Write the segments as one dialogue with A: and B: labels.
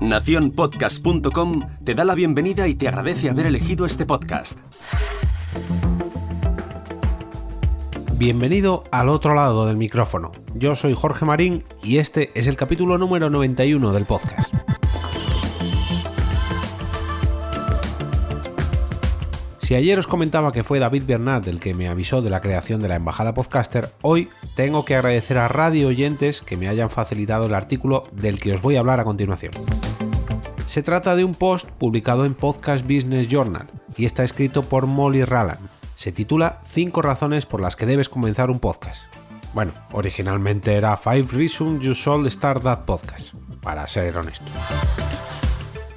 A: Naciónpodcast.com te da la bienvenida y te agradece haber elegido este podcast.
B: Bienvenido al otro lado del micrófono. Yo soy Jorge Marín y este es el capítulo número 91 del podcast. Si ayer os comentaba que fue David Bernat el que me avisó de la creación de la Embajada Podcaster, hoy tengo que agradecer a radio oyentes que me hayan facilitado el artículo del que os voy a hablar a continuación. Se trata de un post publicado en Podcast Business Journal y está escrito por Molly Rallan. Se titula 5 razones por las que debes comenzar un podcast. Bueno, originalmente era 5 Reasons You Should Start That Podcast, para ser honesto.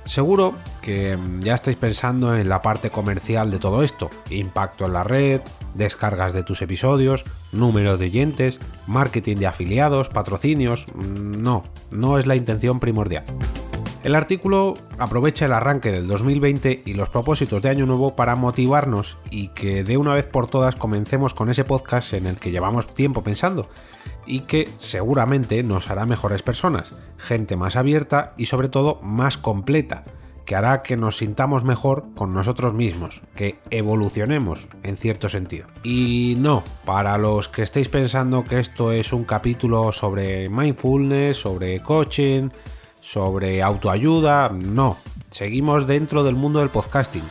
B: Seguro que mm, ya estáis pensando en la parte comercial de todo esto, impacto en la red, descargas de tus episodios, número de oyentes, marketing de afiliados, patrocinios. Mm, no, no es la intención primordial. El artículo aprovecha el arranque del 2020 y los propósitos de Año Nuevo para motivarnos y que de una vez por todas comencemos con ese podcast en el que llevamos tiempo pensando y que seguramente nos hará mejores personas, gente más abierta y sobre todo más completa, que hará que nos sintamos mejor con nosotros mismos, que evolucionemos en cierto sentido. Y no, para los que estéis pensando que esto es un capítulo sobre mindfulness, sobre coaching, sobre autoayuda, no, seguimos dentro del mundo del podcasting.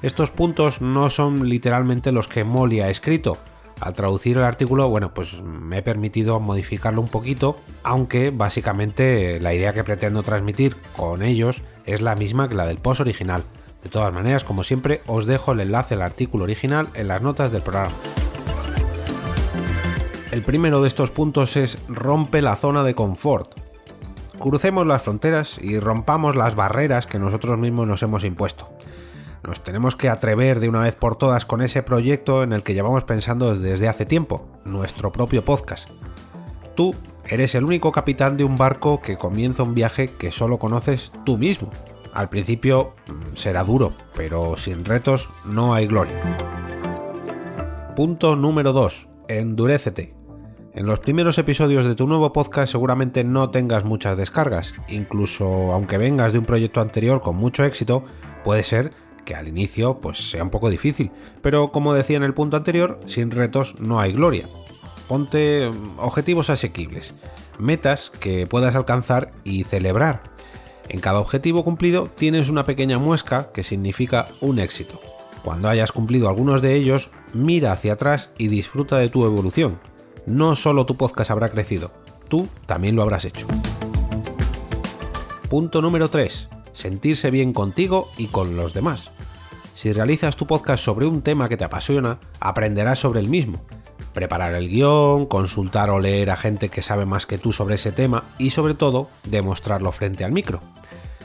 B: Estos puntos no son literalmente los que Molly ha escrito, al traducir el artículo, bueno, pues me he permitido modificarlo un poquito, aunque básicamente la idea que pretendo transmitir con ellos es la misma que la del post original. De todas maneras, como siempre, os dejo el enlace al artículo original en las notas del programa. El primero de estos puntos es rompe la zona de confort. Crucemos las fronteras y rompamos las barreras que nosotros mismos nos hemos impuesto. Nos tenemos que atrever de una vez por todas con ese proyecto en el que llevamos pensando desde hace tiempo, nuestro propio podcast. Tú eres el único capitán de un barco que comienza un viaje que solo conoces tú mismo. Al principio mm, será duro, pero sin retos no hay gloria. Punto número 2. Endurécete. En los primeros episodios de tu nuevo podcast seguramente no tengas muchas descargas, incluso aunque vengas de un proyecto anterior con mucho éxito, puede ser que al inicio pues sea un poco difícil, pero como decía en el punto anterior, sin retos no hay gloria. Ponte mm, objetivos asequibles, metas que puedas alcanzar y celebrar. En cada objetivo cumplido tienes una pequeña muesca que significa un éxito. Cuando hayas cumplido algunos de ellos, mira hacia atrás y disfruta de tu evolución. No solo tu podcast habrá crecido, tú también lo habrás hecho. Punto número 3. Sentirse bien contigo y con los demás. Si realizas tu podcast sobre un tema que te apasiona, aprenderás sobre el mismo. Preparar el guion, consultar o leer a gente que sabe más que tú sobre ese tema y sobre todo, demostrarlo frente al micro.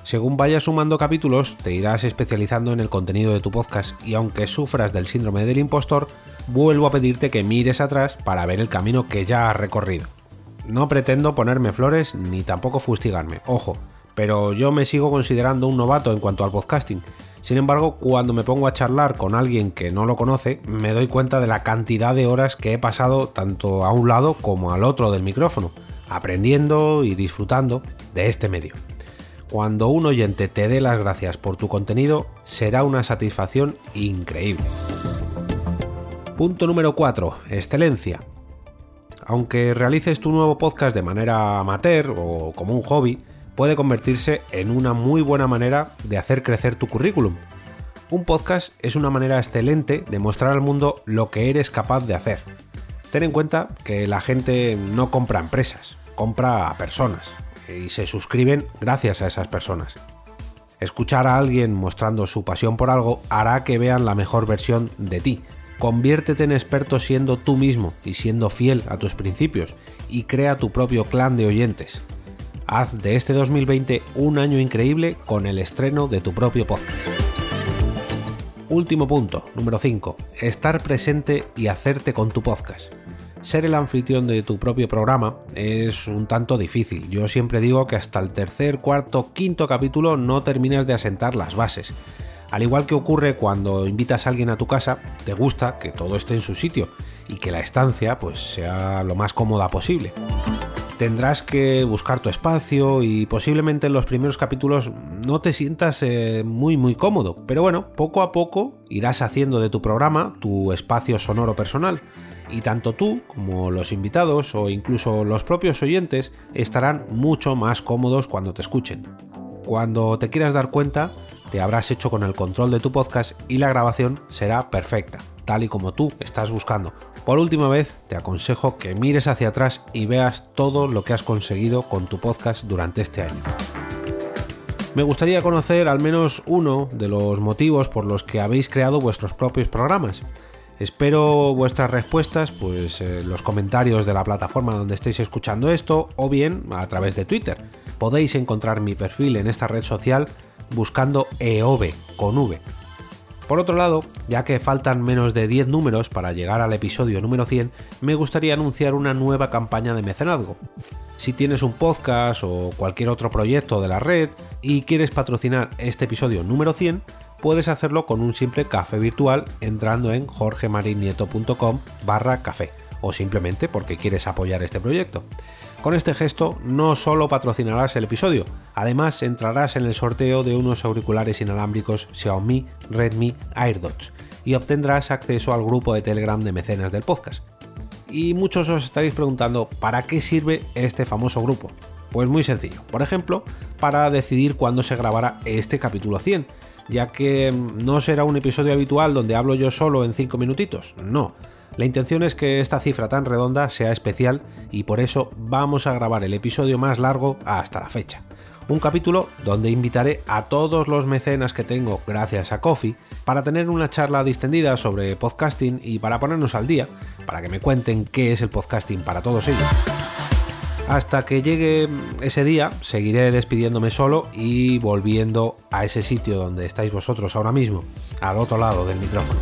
B: Según vayas sumando capítulos, te irás especializando en el contenido de tu podcast y aunque sufras del síndrome del impostor, vuelvo a pedirte que mires atrás para ver el camino que ya has recorrido. No pretendo ponerme flores ni tampoco fustigarme, ojo, pero yo me sigo considerando un novato en cuanto al podcasting sin embargo, cuando me pongo a charlar con alguien que no lo conoce, me doy cuenta de la cantidad de horas que he pasado tanto a un lado como al otro del micrófono, aprendiendo y disfrutando de este medio. Cuando un oyente te dé las gracias por tu contenido, será una satisfacción increíble. Punto número 4. Excelencia. Aunque realices tu nuevo podcast de manera amateur o como un hobby, puede convertirse en una muy buena manera de hacer crecer tu currículum. Un podcast es una manera excelente de mostrar al mundo lo que eres capaz de hacer. Ten en cuenta que la gente no compra empresas, compra a personas y se suscriben gracias a esas personas. Escuchar a alguien mostrando su pasión por algo hará que vean la mejor versión de ti. Conviértete en experto siendo tú mismo y siendo fiel a tus principios y crea tu propio clan de oyentes. Haz de este 2020 un año increíble con el estreno de tu propio podcast. Último punto, número 5. Estar presente y hacerte con tu podcast. Ser el anfitrión de tu propio programa es un tanto difícil. Yo siempre digo que hasta el tercer, cuarto, quinto capítulo no terminas de asentar las bases. Al igual que ocurre cuando invitas a alguien a tu casa, te gusta que todo esté en su sitio y que la estancia pues sea lo más cómoda posible. Tendrás que buscar tu espacio y posiblemente en los primeros capítulos no te sientas eh, muy muy cómodo, pero bueno, poco a poco irás haciendo de tu programa tu espacio sonoro personal y tanto tú como los invitados o incluso los propios oyentes estarán mucho más cómodos cuando te escuchen. Cuando te quieras dar cuenta, te habrás hecho con el control de tu podcast y la grabación será perfecta, tal y como tú estás buscando. Por última vez, te aconsejo que mires hacia atrás y veas todo lo que has conseguido con tu podcast durante este año. Me gustaría conocer al menos uno de los motivos por los que habéis creado vuestros propios programas. Espero vuestras respuestas pues en los comentarios de la plataforma donde estéis escuchando esto o bien a través de Twitter. Podéis encontrar mi perfil en esta red social buscando EOB con V. Por otro lado, ya que faltan menos de 10 números para llegar al episodio número 100, me gustaría anunciar una nueva campaña de mecenazgo. Si tienes un podcast o cualquier otro proyecto de la red y quieres patrocinar este episodio número 100, puedes hacerlo con un simple café virtual entrando en jorgemarinieto.com barra café o simplemente porque quieres apoyar este proyecto. Con este gesto no solo patrocinarás el episodio, además entrarás en el sorteo de unos auriculares inalámbricos Xiaomi Redmi AirDots y obtendrás acceso al grupo de Telegram de mecenas del podcast. Y muchos os estaréis preguntando, ¿para qué sirve este famoso grupo? Pues muy sencillo, por ejemplo, para decidir cuándo se grabará este capítulo 100, ya que no será un episodio habitual donde hablo yo solo en 5 minutitos, no la intención es que esta cifra tan redonda sea especial y por eso vamos a grabar el episodio más largo hasta la fecha. Un capítulo donde invitaré a todos los mecenas que tengo gracias a Coffee para tener una charla distendida sobre podcasting y para ponernos al día, para que me cuenten qué es el podcasting para todos ellos. Hasta que llegue ese día, seguiré despidiéndome solo y volviendo a ese sitio donde estáis vosotros ahora mismo, al otro lado del micrófono.